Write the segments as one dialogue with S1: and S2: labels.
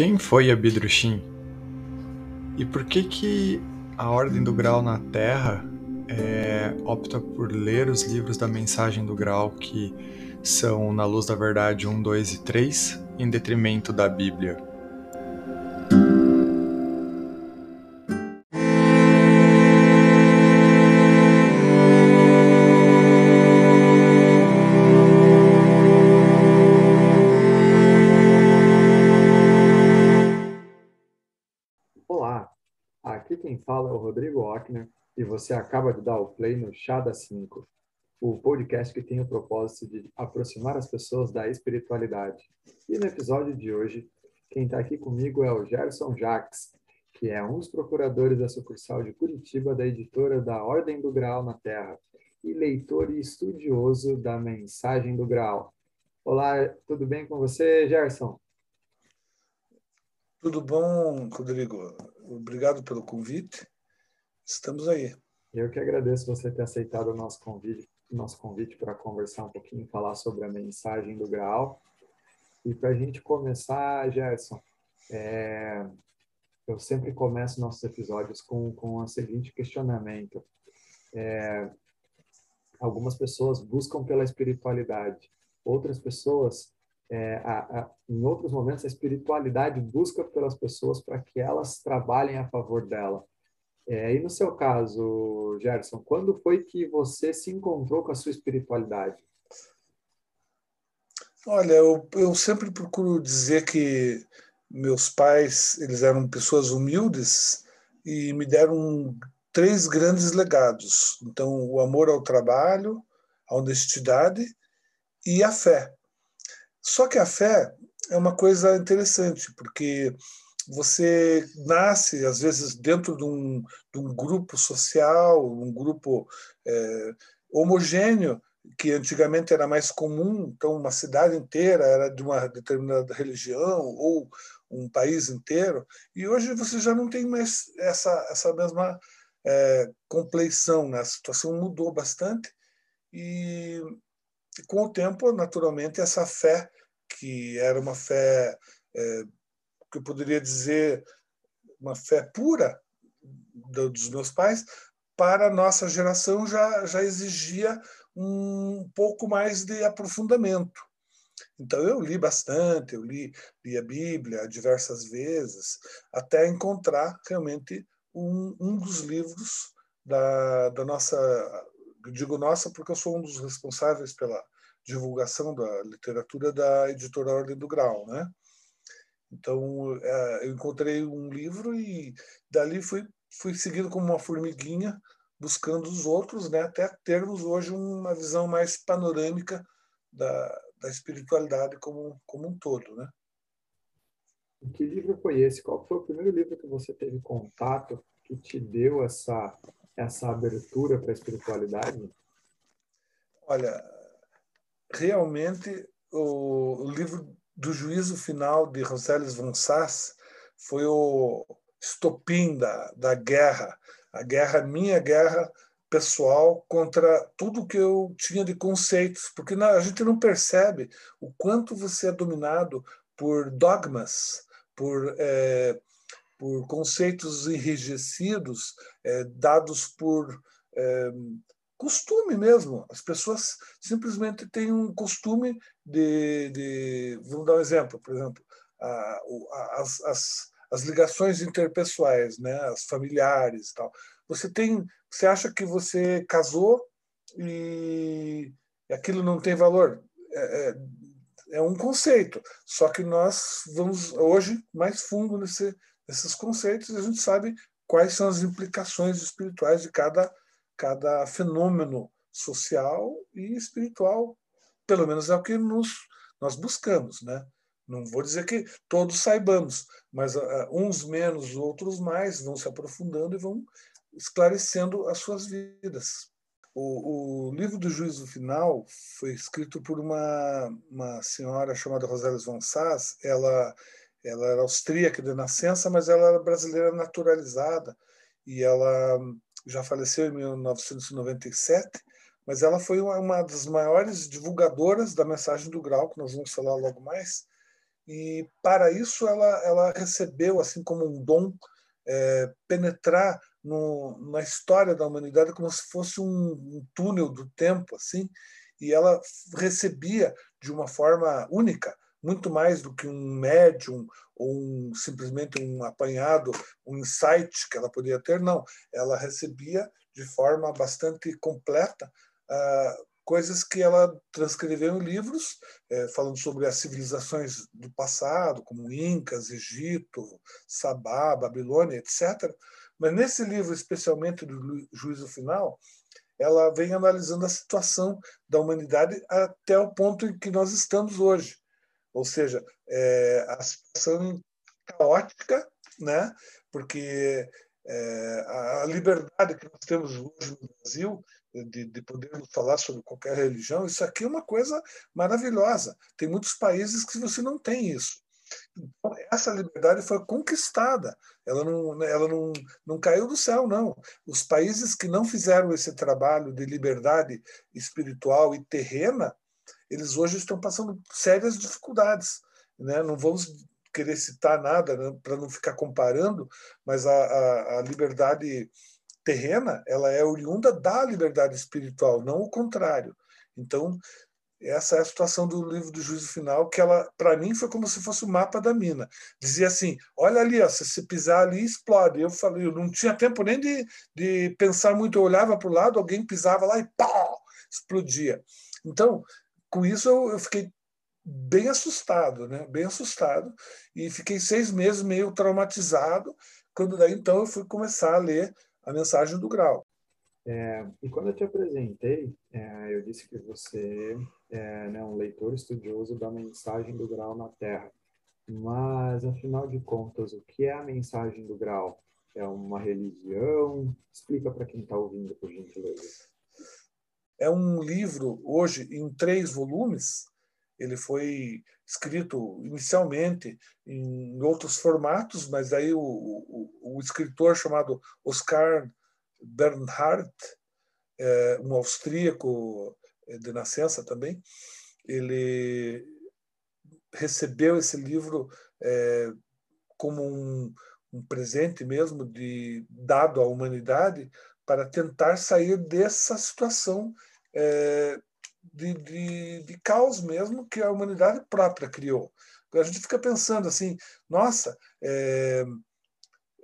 S1: Quem foi Abidrushim? E por que que a Ordem do Grau na Terra é, opta por ler os livros da Mensagem do Grau que são Na Luz da Verdade 1, 2 e 3, em detrimento da Bíblia?
S2: Você acaba de dar o play no Chá das 5, o podcast que tem o propósito de aproximar as pessoas da espiritualidade. E no episódio de hoje, quem está aqui comigo é o Gerson Jacques, que é um dos procuradores da sucursal de Curitiba da editora da Ordem do Graal na Terra e leitor e estudioso da Mensagem do Graal. Olá, tudo bem com você, Gerson?
S3: Tudo bom, Rodrigo. Obrigado pelo convite. Estamos aí.
S2: Eu que agradeço você ter aceitado o nosso convite, nosso convite para conversar um pouquinho, falar sobre a mensagem do Graal. E para a gente começar, Gerson, é, eu sempre começo nossos episódios com, com o seguinte questionamento. É, algumas pessoas buscam pela espiritualidade, outras pessoas, é, a, a, em outros momentos, a espiritualidade busca pelas pessoas para que elas trabalhem a favor dela. É, e no seu caso, Gerson, quando foi que você se encontrou com a sua espiritualidade?
S3: Olha, eu, eu sempre procuro dizer que meus pais eles eram pessoas humildes e me deram três grandes legados. Então, o amor ao trabalho, a honestidade e a fé. Só que a fé é uma coisa interessante, porque você nasce, às vezes, dentro de um, de um grupo social, um grupo é, homogêneo, que antigamente era mais comum, então uma cidade inteira era de uma determinada religião ou um país inteiro, e hoje você já não tem mais essa, essa mesma é, compleição, né? a situação mudou bastante, e com o tempo, naturalmente, essa fé, que era uma fé é, que eu poderia dizer uma fé pura dos meus pais, para a nossa geração já, já exigia um pouco mais de aprofundamento. Então eu li bastante, eu li, li a Bíblia diversas vezes, até encontrar realmente um, um dos livros da, da nossa, digo nossa porque eu sou um dos responsáveis pela divulgação da literatura da editora Ordem do Grau, né? Então, é, eu encontrei um livro e dali fui, fui seguindo como uma formiguinha, buscando os outros, né, até termos hoje uma visão mais panorâmica da, da espiritualidade como, como um todo. Né?
S2: Que livro foi esse? Qual foi o primeiro livro que você teve contato que te deu essa, essa abertura para a espiritualidade?
S3: Olha, realmente o, o livro do juízo final de Rosales von Sass foi o estopim da, da guerra, a guerra, minha guerra pessoal contra tudo que eu tinha de conceitos, porque a gente não percebe o quanto você é dominado por dogmas, por, é, por conceitos enrijecidos, é, dados por é, costume mesmo. As pessoas simplesmente têm um costume de, de vamos dar um exemplo, por exemplo, a, a, as, as, as ligações interpessoais, né, as familiares, tal. Você tem, você acha que você casou e aquilo não tem valor? É, é, é um conceito. Só que nós vamos hoje mais fundo nesse, nesses conceitos e a gente sabe quais são as implicações espirituais de cada cada fenômeno social e espiritual, pelo menos é o que nos, nós buscamos, né? Não vou dizer que todos saibamos, mas uh, uns menos, outros mais, vão se aprofundando e vão esclarecendo as suas vidas. O, o livro do Juízo Final foi escrito por uma, uma senhora chamada Rosélia von Sass. Ela, ela era austríaca de nascença, mas ela era brasileira naturalizada e ela já faleceu em 1997, mas ela foi uma, uma das maiores divulgadoras da mensagem do Grau, que nós vamos falar logo mais. e para isso ela, ela recebeu, assim como um dom, é, penetrar no, na história da humanidade como se fosse um, um túnel do tempo, assim, e ela recebia de uma forma única, muito mais do que um médium ou um, simplesmente um apanhado, um insight que ela podia ter, não. Ela recebia de forma bastante completa uh, coisas que ela transcreveu em livros, eh, falando sobre as civilizações do passado, como Incas, Egito, Sabá, Babilônia, etc. Mas nesse livro, especialmente do Juízo Final, ela vem analisando a situação da humanidade até o ponto em que nós estamos hoje. Ou seja, é, a situação caótica, né? porque é, a liberdade que nós temos hoje no Brasil de, de podermos falar sobre qualquer religião, isso aqui é uma coisa maravilhosa. Tem muitos países que você não tem isso. Então, essa liberdade foi conquistada, ela não, ela não, não caiu do céu, não. Os países que não fizeram esse trabalho de liberdade espiritual e terrena, eles hoje estão passando sérias dificuldades. Né? Não vamos querer citar nada né, para não ficar comparando, mas a, a, a liberdade terrena ela é oriunda da liberdade espiritual, não o contrário. Então, essa é a situação do livro do Juízo Final, que ela, para mim, foi como se fosse o mapa da mina. Dizia assim: olha ali, ó, se você pisar ali, explode. Eu falei, eu não tinha tempo nem de, de pensar muito. Eu olhava para o lado, alguém pisava lá e pá, explodia. Então, com isso, eu, eu fiquei bem assustado, né? Bem assustado. E fiquei seis meses meio traumatizado. Quando daí, então, eu fui começar a ler a mensagem do grau.
S2: É, e quando eu te apresentei, é, eu disse que você é né, um leitor estudioso da mensagem do grau na Terra. Mas, afinal de contas, o que é a mensagem do grau? É uma religião? Explica para quem está ouvindo, por gentileza.
S3: É um livro, hoje, em três volumes. Ele foi escrito inicialmente em outros formatos, mas aí o, o, o escritor chamado Oscar Bernhardt, é, um austríaco é, de nascença também, ele recebeu esse livro é, como um, um, presente mesmo de dado à humanidade para tentar sair dessa situação é, de, de, de caos mesmo que a humanidade própria criou. A gente fica pensando assim, nossa, é,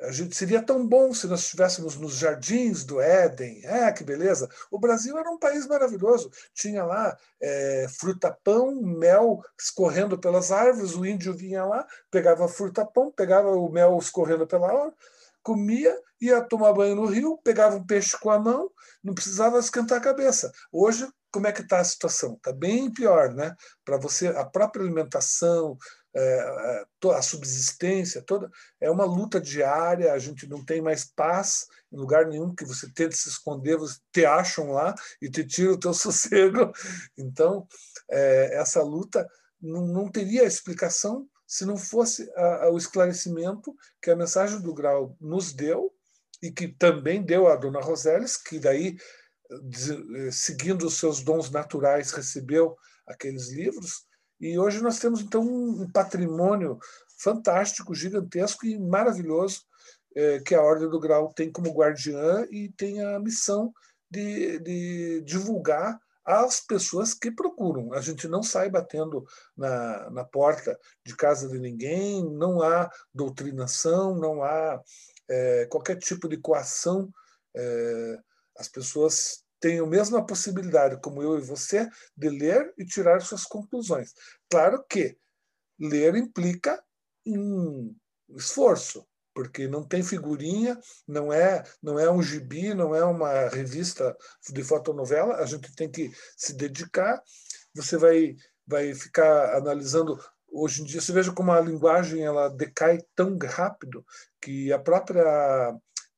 S3: a gente seria tão bom se nós estivéssemos nos jardins do Éden. É, que beleza! O Brasil era um país maravilhoso. Tinha lá é, fruta-pão, mel escorrendo pelas árvores. O índio vinha lá, pegava fruta-pão, pegava o mel escorrendo pela árvore, comia, ia tomar banho no rio, pegava um peixe com a mão, não precisava esquentar a cabeça. Hoje, como é que está a situação? Está bem pior, né? Para você, a própria alimentação, é, é, a subsistência toda é uma luta diária. A gente não tem mais paz em lugar nenhum que você tente se esconder, você te acham lá e te tira o teu sossego. Então, é, essa luta não, teria explicação se não fosse o esclarecimento que a mensagem do Grau nos deu e que também deu a Dona Roseles, que daí, seguindo os seus dons naturais, recebeu aqueles livros e hoje nós temos, então, um patrimônio fantástico, gigantesco e maravilhoso é, que a Ordem do Grau tem como guardiã e tem a missão de, de divulgar às pessoas que procuram. A gente não sai batendo na, na porta de casa de ninguém, não há doutrinação, não há é, qualquer tipo de coação. É, as pessoas têm a mesma possibilidade, como eu e você, de ler e tirar suas conclusões. Claro que ler implica um esforço, porque não tem figurinha, não é, não é um gibi, não é uma revista de fotonovela, a gente tem que se dedicar. Você vai vai ficar analisando hoje em dia, você veja como a linguagem ela decai tão rápido que a própria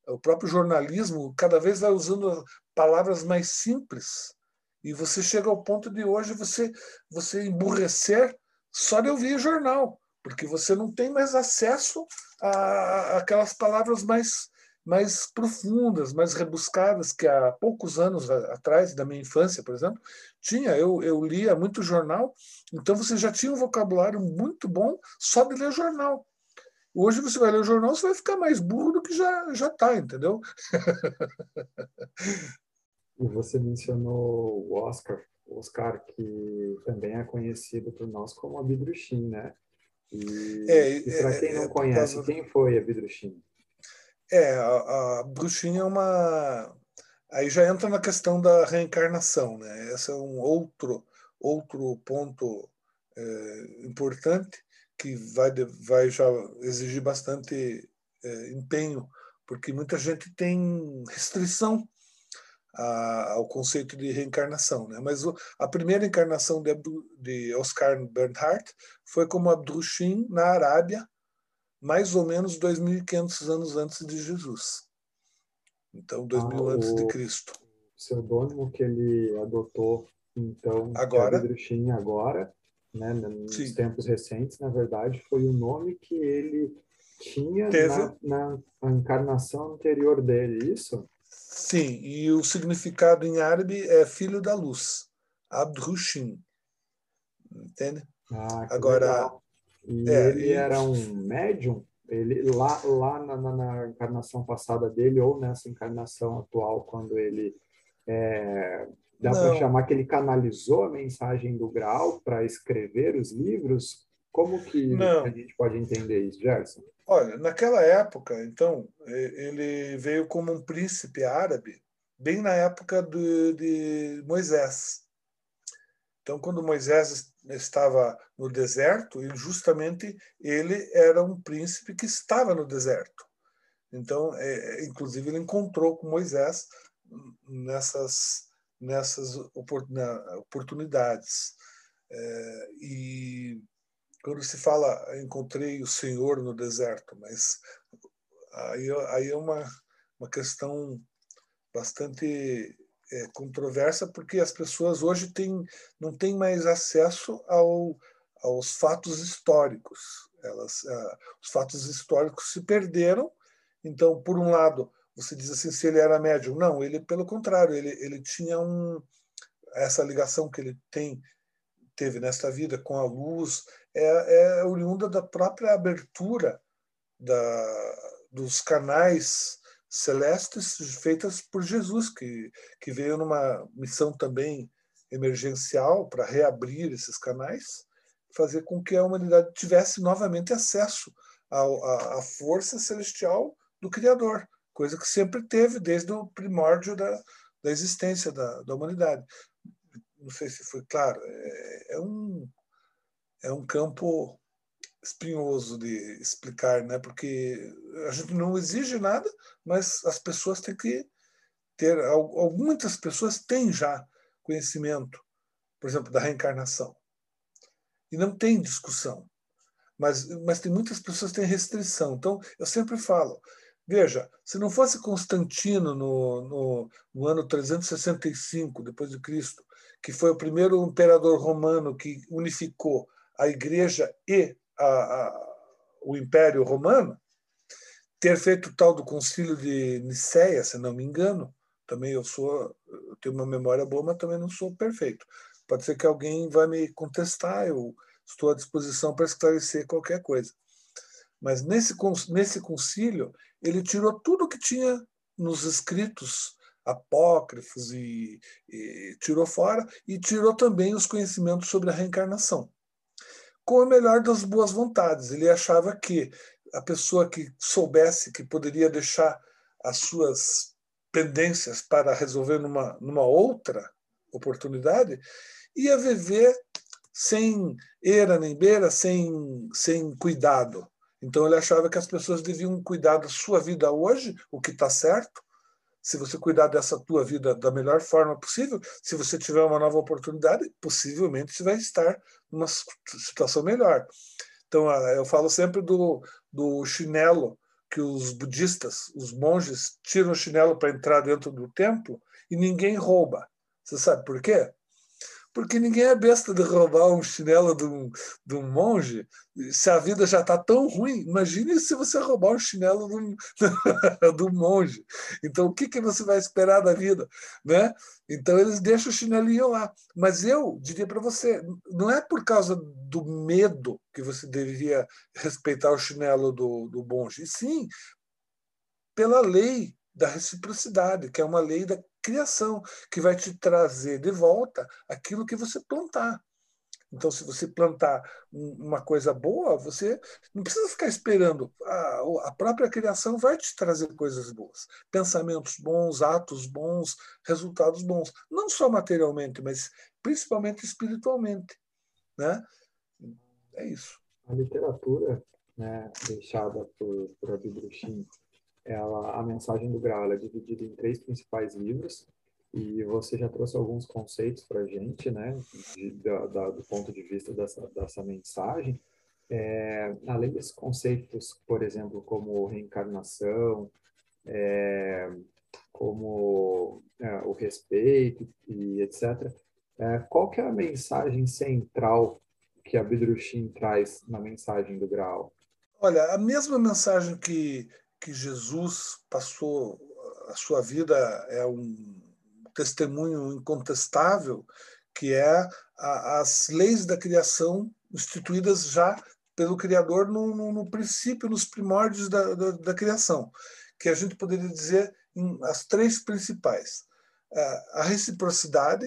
S3: o próprio jornalismo cada vez vai usando palavras mais simples. E você chega ao ponto de hoje você, você emburrecer só de ouvir jornal, porque você não tem mais acesso a, aquelas palavras mais, mais profundas, mais rebuscadas, que há poucos anos atrás, da minha infância, por exemplo, tinha. Eu, eu lia muito jornal, então você já tinha um vocabulário muito bom só de ler jornal. Hoje você vai ler o jornal, você vai ficar mais burro do que já já está, entendeu?
S2: E você mencionou o Oscar, Oscar que também é conhecido por nós como Abidrushim, né? E, é, e para é, quem não é, conhece, causa... quem foi Abidrushim?
S3: É, a, a bruxinha é uma. Aí já entra na questão da reencarnação, né? Esse é um outro, outro ponto é, importante que vai, vai já exigir bastante é, empenho, porque muita gente tem restrição a, ao conceito de reencarnação. Né? Mas o, a primeira encarnação de, de Oscar Bernhardt foi como Abdrushim na Arábia, mais ou menos 2.500 anos antes de Jesus. Então, 2000 ah, antes de Cristo.
S2: O pseudônimo que ele adotou, então,
S3: agora,
S2: Abdrushim agora, né, nos Sim. tempos recentes, na verdade, foi o nome que ele tinha na, na, na encarnação anterior dele, isso?
S3: Sim, e o significado em árabe é filho da luz, Abdrushim. Entende?
S2: Ah, Agora, legal. E é, ele e... era um médium? Ele, lá lá na, na, na, encarnação passada dele, ou nessa encarnação atual, quando ele. É, dá para chamar que ele canalizou a mensagem do Graal para escrever os livros? Como que Não. a gente pode entender isso, Gerson?
S3: Olha, naquela época, então, ele veio como um príncipe árabe, bem na época de, de Moisés. Então, quando Moisés estava no deserto, e justamente ele era um príncipe que estava no deserto. Então, é, inclusive, ele encontrou com Moisés nessas, nessas oportunidades. É, e quando se fala encontrei o Senhor no deserto, mas aí, aí é uma, uma questão bastante é, controversa porque as pessoas hoje têm, não têm mais acesso ao, aos fatos históricos. Elas, uh, os fatos históricos se perderam. Então, por um lado, você diz assim, se ele era médium, não, ele pelo contrário, ele, ele tinha um essa ligação que ele tem teve nesta vida com a luz é, é oriunda da própria abertura da, dos canais celestes feitas por Jesus, que, que veio numa missão também emergencial para reabrir esses canais, fazer com que a humanidade tivesse novamente acesso à, força celestial do Criador, coisa que sempre teve desde o primórdio da, da existência da, da humanidade. Não sei se foi claro, é, é um, é um campo espinhoso de explicar, né? Porque a gente não exige nada, mas as pessoas têm que ter. Muitas pessoas têm já conhecimento, por exemplo, da reencarnação. E não tem discussão. Mas, mas tem muitas pessoas que têm restrição. Então, eu sempre falo: veja, se não fosse Constantino no, no, no ano 365 depois de Cristo, que foi o primeiro imperador romano que unificou a Igreja e a, a, o Império Romano, ter feito o tal do Concílio de Nicéia, se não me engano, também eu sou, eu tenho uma memória boa, mas também não sou perfeito. Pode ser que alguém vai me contestar, eu estou à disposição para esclarecer qualquer coisa. Mas nesse, nesse concílio, ele tirou tudo que tinha nos escritos apócrifos e, e tirou fora, e tirou também os conhecimentos sobre a reencarnação com a melhor das boas vontades. Ele achava que a pessoa que soubesse que poderia deixar as suas pendências para resolver numa, numa outra oportunidade, ia viver sem era nem beira, sem, sem cuidado. Então ele achava que as pessoas deviam cuidar da sua vida hoje, o que está certo, se você cuidar dessa tua vida da melhor forma possível, se você tiver uma nova oportunidade, possivelmente você vai estar numa situação melhor. Então, ah, eu falo sempre do, do chinelo que os budistas, os monges, tiram o chinelo para entrar dentro do templo e ninguém rouba. Você sabe por quê? Porque ninguém é besta de roubar um chinelo de um, de um monge. Se a vida já está tão ruim, imagine se você roubar um chinelo de um, de um monge. Então, o que, que você vai esperar da vida? Né? Então, eles deixam o chinelinho lá. Mas eu diria para você, não é por causa do medo que você deveria respeitar o chinelo do, do monge, e sim pela lei da reciprocidade, que é uma lei da criação, que vai te trazer de volta aquilo que você plantar. Então, se você plantar uma coisa boa, você não precisa ficar esperando. A, própria criação vai te trazer coisas boas, pensamentos bons, atos bons, resultados bons. Não só materialmente, mas principalmente espiritualmente. Né? É isso.
S2: A literatura né, deixada por, por Abidrushim ela, a mensagem do Graal é dividida em três principais livros e você já trouxe alguns conceitos para a gente, né, de, da, da, do ponto de vista dessa, dessa mensagem. É, além desses conceitos, por exemplo, como reencarnação, é, como é, o respeito e etc., é, qual que é a mensagem central que a Bidrushim traz na mensagem do Graal?
S3: Olha, a mesma mensagem que que Jesus passou a sua vida é um testemunho incontestável, que é a, as leis da criação instituídas já pelo Criador no, no, no princípio, nos primórdios da, da, da, criação, que a gente poderia dizer em, as três principais: a, reciprocidade,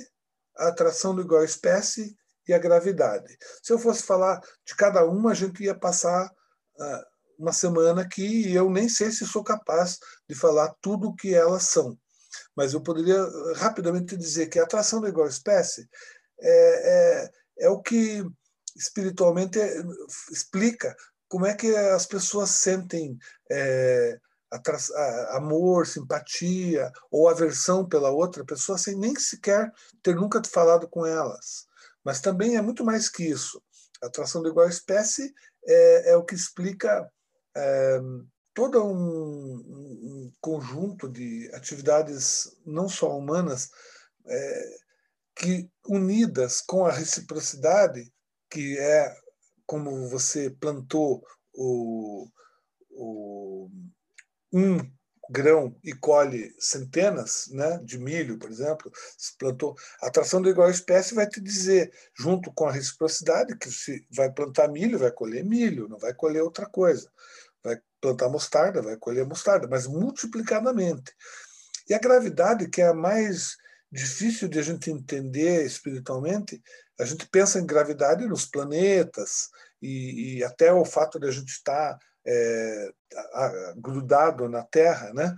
S3: a atração do igual espécie e a gravidade. Se eu fosse falar de cada uma, a gente ia passar uh, uma semana que eu nem sei se sou capaz de falar tudo o que elas são. Mas eu poderia eh, rapidamente dizer que a atração da igual espécie é, é, é o que espiritualmente eh, explica como é que as pessoas sentem é, amor, simpatia ou aversão pela outra pessoa sem nem sequer ter nunca falado com elas. Mas também é muito mais que isso. A atração da igual espécie é, é o que explica é, todo um, um, conjunto de atividades não só humanas é, que unidas com a reciprocidade que é como você plantou o, o um grão e colhe centenas né, de milho, por exemplo, se plantou. A atração da igual espécie vai te dizer, junto com a reciprocidade, que se vai plantar milho, vai colher milho, não vai colher outra coisa vai plantar mostarda, vai colher mostarda, mas multiplicadamente. E a gravidade, que é a mais difícil de a gente entender espiritualmente, a gente pensa em gravidade nos planetas e, e até o fato de a gente estar é, grudado na Terra, né?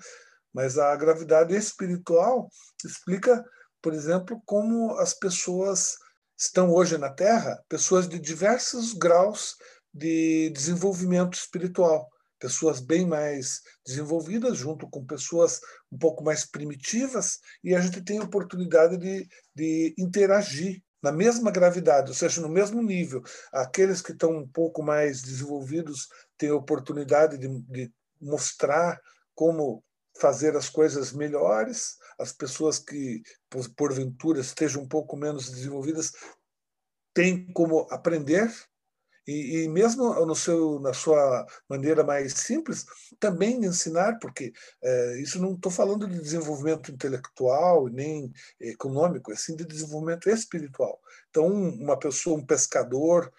S3: Mas a gravidade espiritual explica, por exemplo, como as pessoas estão hoje na Terra, pessoas de diversos graus de desenvolvimento espiritual pessoas bem mais desenvolvidas, junto com pessoas um pouco mais primitivas, e a gente tem a oportunidade de, de interagir na mesma gravidade, ou seja, no mesmo nível. Aqueles que estão um pouco mais desenvolvidos a oportunidade de, de mostrar como fazer as coisas melhores, as pessoas que, porventura, estejam um pouco menos desenvolvidas têm como aprender e, e, mesmo no seu, na sua maneira mais simples, também ensinar, porque é, isso não estou falando de desenvolvimento intelectual nem econômico, é sim de desenvolvimento espiritual. Então, uma pessoa, um pescador,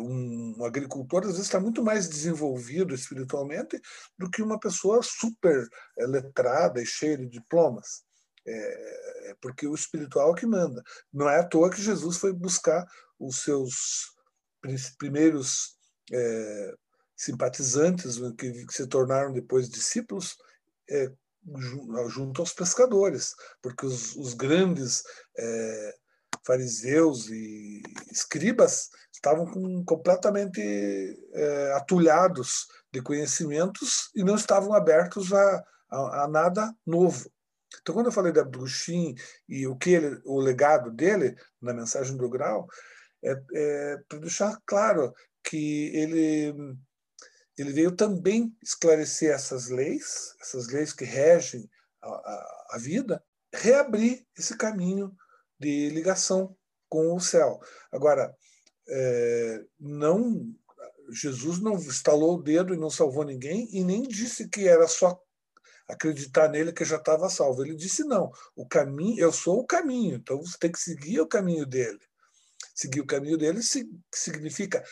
S3: um, um, agricultor, às vezes está muito mais desenvolvido espiritualmente do que uma pessoa super é, letrada e cheia de diplomas. É, porque o espiritual é que manda. Não é à toa que Jesus foi buscar os seus primeiros é, simpatizantes que, que, se tornaram depois discípulos é, junto aos pescadores, porque os, os grandes é, fariseus e escribas estavam com, completamente é, atulhados de conhecimentos e não estavam abertos a, a, a nada novo. Então, quando eu falei da Bruxin e o que ele, o legado dele na mensagem do Grau, é, é para deixar claro que ele, ele veio também esclarecer essas leis, essas leis que regem a, a, a vida, reabrir esse caminho de ligação com o céu. Agora, é, não Jesus não estalou o dedo e não salvou ninguém e nem disse que era só acreditar nele que já estava salvo. Ele disse não, o caminho, eu sou o caminho, então você tem que seguir o caminho dele. Seguir o caminho dele significa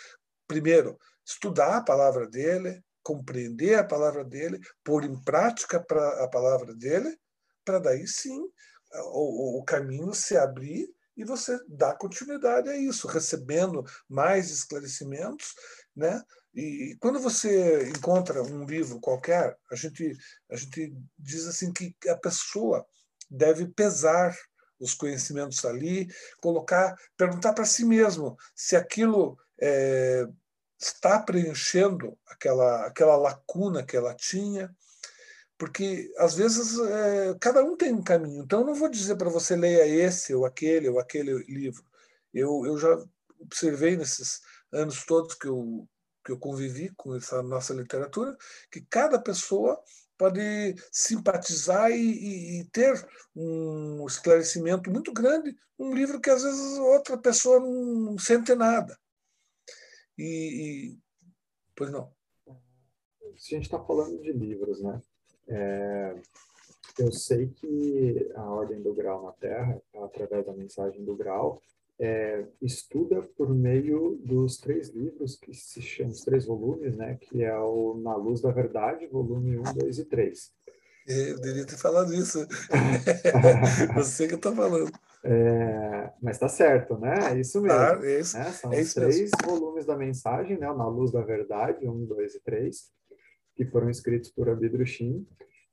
S3: primeiro estudar a palavra dele, compreender a palavra dele, pôr em prática a palavra dele, para daí sim o, o caminho se abrir e você dá continuidade a isso, recebendo mais esclarecimentos, né? E quando você encontra um livro qualquer, a gente a gente diz assim que a pessoa deve pesar os conhecimentos ali, colocar, perguntar para si mesmo se aquilo é, está preenchendo aquela aquela lacuna que ela tinha, porque às vezes é, cada um tem um caminho. Então eu não vou dizer para você leia esse ou aquele ou aquele livro. Eu, eu já observei nesses anos todos que eu que eu convivi com essa nossa literatura, que cada pessoa pode simpatizar e, e, ter um esclarecimento muito grande um livro que às vezes outra pessoa não sente nada. E, e pois não.
S2: Se a gente está falando de livros, né? É, eu sei que a Ordem do Grau na Terra, através da mensagem do Grau, é, estuda por meio dos três livros que se chamam, os três volumes, né, que é o Na Luz da Verdade, volume 1, 2 e 3.
S3: Eu deveria ter falado isso. Você que está falando.
S2: É, mas está certo, né? É isso mesmo.
S3: Ah, é isso,
S2: né? São
S3: é
S2: os três mesmo. volumes da mensagem, né? Na Luz da Verdade, 1, 2 e 3, que foram escritos por Abidrushim.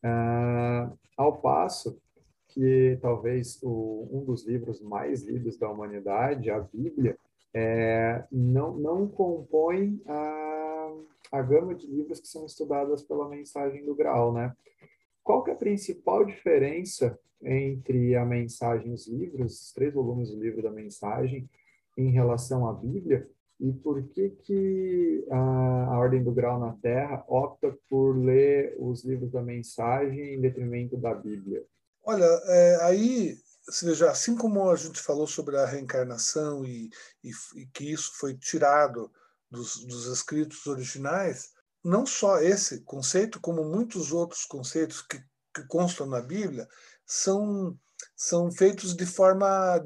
S2: Uh, ao passo que talvez o, um dos livros mais lidos da humanidade, a Bíblia, é, não, não compõe a, a gama de livros que são estudadas pela mensagem do Graal, né? Qual que é a principal diferença entre a mensagem e os livros, os três volumes do livro da mensagem, em relação à Bíblia? E por que que a, a Ordem do Grau na Terra opta por ler os livros da mensagem em detrimento da Bíblia?
S3: Olha, é, aí, veja, assim como a gente falou sobre a reencarnação e, e, e que isso foi tirado dos, dos, escritos originais, não só esse conceito, como muitos outros conceitos que, que constam na Bíblia, são, são feitos de forma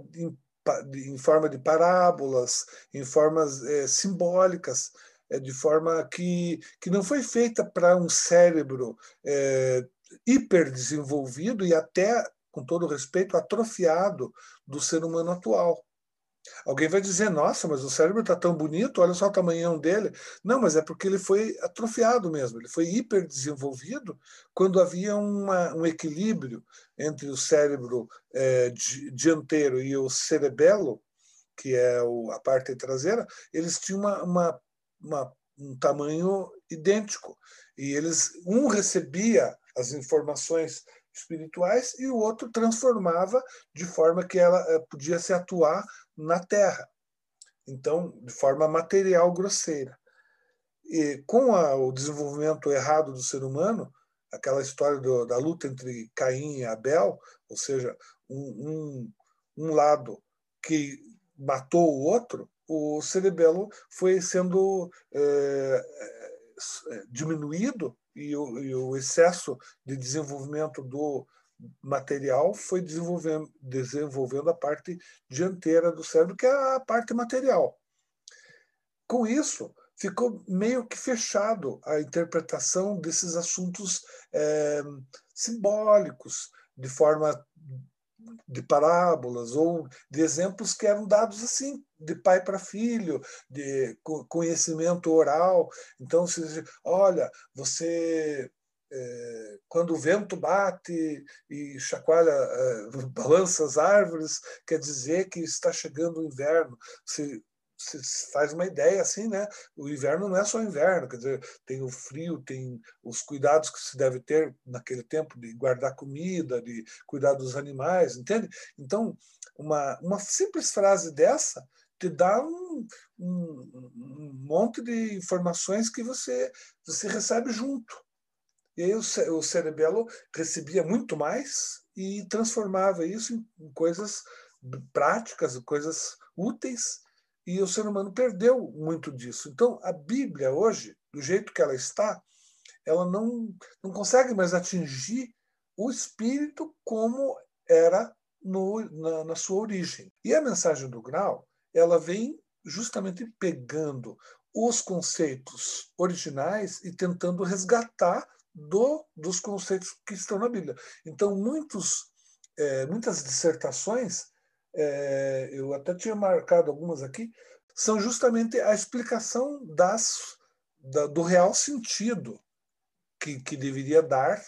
S3: em, forma de parábolas, em formas é, simbólicas, é, de forma que, que não foi feita para um cérebro é, hiperdesenvolvido e até, com todo respeito, atrofiado do ser humano atual. Alguém vai dizer, nossa, mas o cérebro está tão bonito, olha só o tamanhão dele. Não, mas é porque ele foi atrofiado mesmo, ele foi hiperdesenvolvido quando havia uma, um equilíbrio entre o cérebro é, dianteiro e o cerebelo, que é o, a parte traseira, eles tinham uma, uma, uma, um tamanho idêntico. E eles um recebia as informações espirituais e o outro transformava de forma que ela eh, podia se atuar na Terra. Então, de forma material grosseira. E com a, o desenvolvimento errado do ser humano, aquela história do, da luta entre Caim e Abel, ou seja, um, um, um lado que matou o outro, o cerebelo foi sendo é, diminuído e o, e o excesso de desenvolvimento do material foi desenvolvendo, desenvolvendo a parte dianteira do cérebro, que é a parte material. Com isso, ficou meio que fechado a interpretação desses assuntos é, simbólicos, de forma de parábolas ou de exemplos que eram dados assim, de pai para filho, de conhecimento oral. Então, se olha, você é, quando o vento bate e chacoalha, é, balança as árvores, quer dizer que está chegando o inverno. Se você faz uma ideia assim, né? O inverno não é só inverno, quer dizer, tem o frio, tem os cuidados que se deve ter naquele tempo de guardar comida, de cuidar dos animais, entende? Então, uma, uma simples frase dessa te dá um, um, um monte de informações que você, você recebe junto. E aí o, cerebelo recebia muito mais e transformava isso em, em coisas práticas, coisas úteis, e o ser humano perdeu muito disso. Então, a Bíblia hoje, do jeito que ela está, ela não, não consegue mais atingir o espírito como era no, na, na sua origem. E a mensagem do grau, ela vem justamente pegando os conceitos originais e tentando resgatar do, dos conceitos que estão na Bíblia. Então, muitos, é, muitas dissertações, é, eu até tinha marcado algumas aqui, são justamente a explicação das, da, do real sentido que, que deveria dar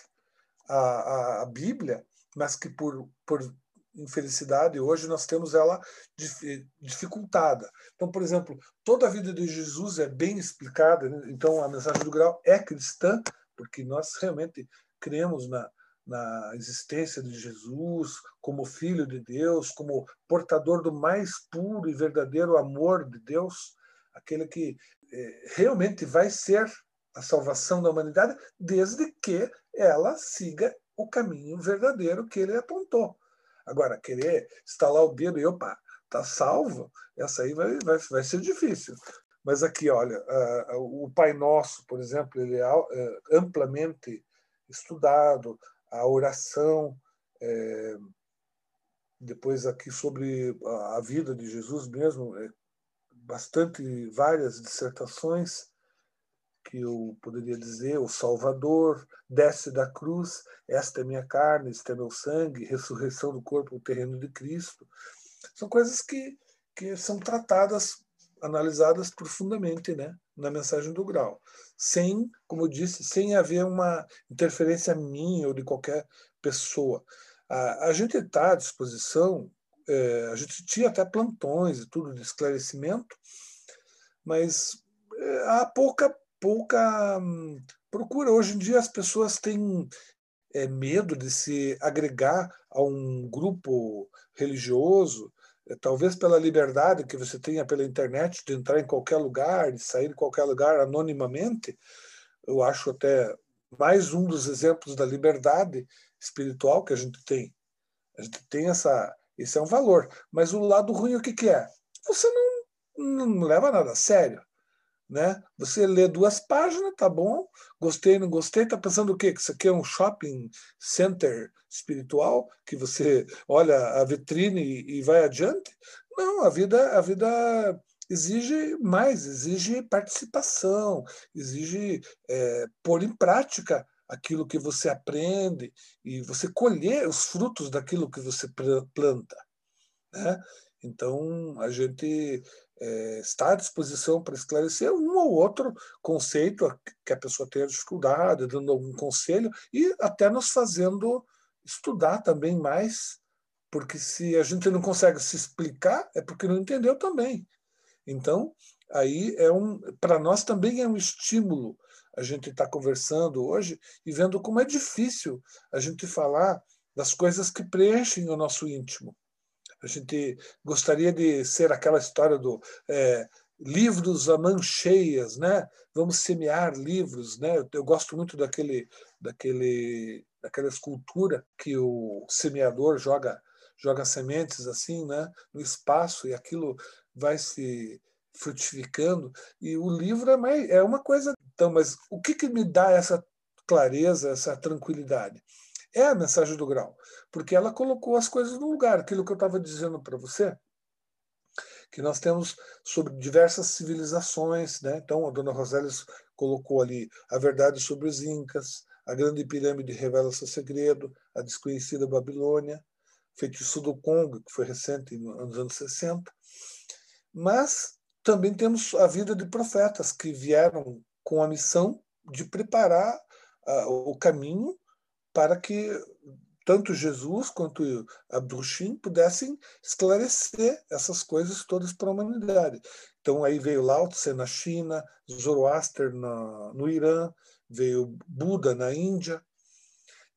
S3: a, a, a Bíblia, mas que por, por infelicidade, hoje nós temos ela dificultada. Então, por exemplo, toda a vida de Jesus é bem explicada, né? então a mensagem do grau é cristã, porque nós realmente cremos na, na existência de Jesus como Filho de Deus, como portador do mais puro e verdadeiro amor de Deus, aquele que é, realmente vai ser a salvação da humanidade, desde que ela siga o caminho verdadeiro que ele apontou. Agora, querer instalar o dedo e, opa, tá salvo, essa aí vai, vai, vai ser difícil. Mas aqui, olha, o Pai Nosso, por exemplo, ele é uh, amplamente estudado, a oração, é, depois aqui sobre a vida de Jesus mesmo, é, bastante várias dissertações que eu poderia dizer, o Salvador desce da cruz, esta é minha carne, este é meu sangue, ressurreição do corpo, o terreno de Cristo. São coisas que, que são tratadas, analisadas profundamente né, na mensagem do grau, sem, como eu disse, sem haver uma interferência minha ou de qualquer pessoa. A, a gente está à disposição, é, a gente tinha até plantões e tudo de esclarecimento, mas é, há pouca pouca hum, procura. Hoje em dia as pessoas têm é, medo de se agregar a um grupo religioso, talvez pela liberdade que você tenha pela internet de entrar em qualquer lugar, de sair em qualquer lugar anonimamente. Eu acho até mais um dos exemplos da liberdade espiritual que a gente tem. A gente tem essa, esse é um valor. Mas o lado ruim o que, que é? Você não, não leva nada a sério. Né? Você lê duas páginas, tá bom? Gostei, não gostei, tá pensando o quê? Que isso aqui é um shopping center espiritual, que você olha a vitrine e, vai adiante? Não, a vida, a vida exige mais, exige participação, exige é, pôr em prática aquilo que você aprende e você colher os frutos daquilo que você planta. Né? Então, a gente é, está à disposição para esclarecer um ou outro conceito que a pessoa tenha dificuldade, dando algum conselho e até nos fazendo estudar também mais, porque se a gente não consegue se explicar, é porque não entendeu também. Então, aí é um, para nós também é um estímulo a gente estar tá conversando hoje e vendo como é difícil a gente falar das coisas que preenchem o nosso íntimo. A gente gostaria de ser aquela história do é, livros a mãos cheias, né? Vamos semear livros, né? Eu, eu gosto muito daquele, daquele, daquela escultura que o semeador joga joga sementes assim, né? No espaço e aquilo vai se frutificando e o livro é mais, é uma coisa então, mas o que, que me dá essa clareza, essa tranquilidade? É a mensagem do grau, porque ela colocou as coisas no lugar, aquilo que eu estava dizendo para você, que nós temos sobre diversas civilizações, né? Então, a dona Rosélia colocou ali a verdade sobre os incas, a grande pirâmide revela seu segredo, a desconhecida Babilônia, feitiço do Congo, que foi recente nos anos 60. Mas também temos a vida de profetas que vieram com a missão de preparar uh, o caminho para que tanto Jesus quanto Abdushim pudessem esclarecer essas coisas todas para a humanidade. Então aí veio Lao Tse na China, Zoroaster na, no Irã, veio Buda na Índia,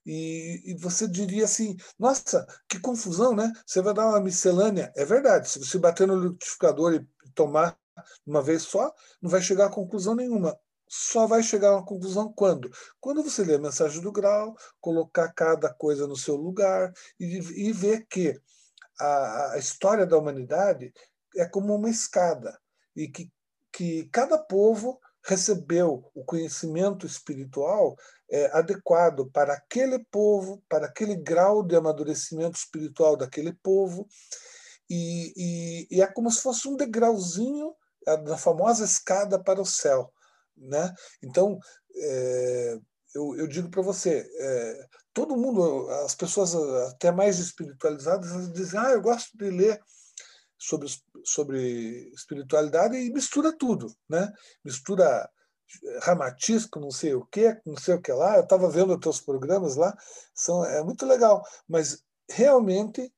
S3: e, e, você diria assim, nossa, que confusão, né? Você vai dar uma miscelânea. É verdade, se você bater no liquidificador e tomar uma vez só, não vai chegar a conclusão nenhuma só vai chegar a uma conclusão quando? Quando você lê a mensagem do grau, colocar cada coisa no seu lugar e, e ver que a, a história da humanidade é como uma escada e que, que cada povo recebeu o conhecimento espiritual é, adequado para aquele povo, para aquele grau de amadurecimento espiritual daquele povo, e, e, e é como se fosse um degrauzinho da famosa escada para o céu. Né? Então, é, eu, eu, digo para você, é, todo mundo, as pessoas até mais espiritualizadas, dizem, ah, eu gosto de ler sobre, sobre espiritualidade e mistura tudo, né? Mistura ramatisco, não sei o que, não sei o que lá. Eu estava vendo os teus programas lá, são, é muito legal, mas realmente,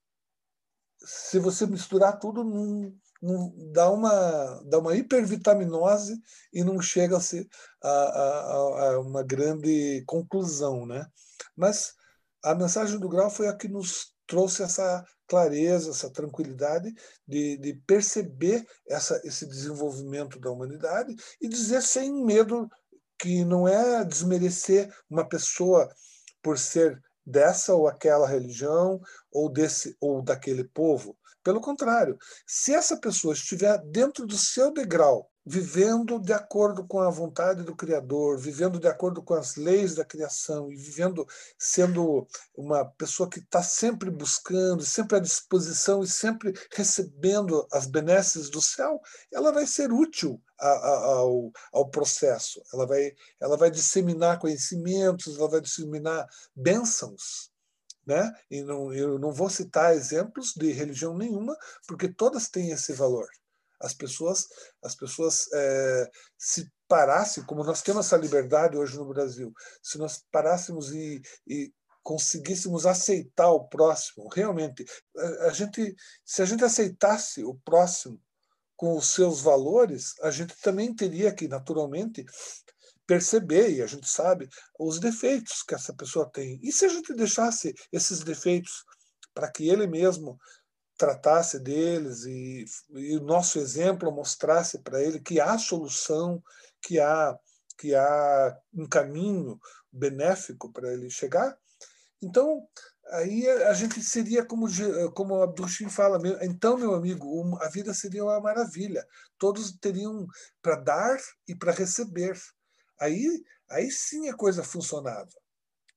S3: se você misturar tudo, não, não dá uma dá uma hipervitaminose e não chega a, ser a, a, a uma grande conclusão, né? Mas a mensagem do Grau foi a que nos trouxe essa clareza, essa tranquilidade de, de perceber essa, esse desenvolvimento da humanidade e dizer sem medo que não é desmerecer uma pessoa por ser dessa ou aquela religião ou desse ou daquele povo. Pelo contrário, se essa pessoa estiver dentro do seu degrau vivendo de acordo com a vontade do Criador, vivendo de acordo com as leis da criação e vivendo sendo uma pessoa que está sempre buscando, sempre à disposição e sempre recebendo as benesses do céu, ela vai ser útil a, a, ao, ao processo. Ela vai, ela vai disseminar conhecimentos, ela vai disseminar bênçãos. Né? E não, eu não vou citar exemplos de religião nenhuma, porque todas têm esse valor as pessoas, as pessoas é, se parassem, como nós temos essa liberdade hoje no Brasil, se nós parássemos e, e conseguíssemos aceitar o próximo, realmente, a, a gente, se a gente aceitasse o próximo com os seus valores, a gente também teria que, naturalmente, perceber, e a gente sabe, os defeitos que essa pessoa tem. E se a gente deixasse esses defeitos para que ele mesmo tratasse deles e, e o nosso exemplo mostrasse para ele que há solução, que há que há um caminho benéfico para ele chegar. Então, aí a gente seria como como Abdushin fala, então meu amigo, a vida seria uma maravilha. Todos teriam para dar e para receber. Aí aí sim a coisa funcionava.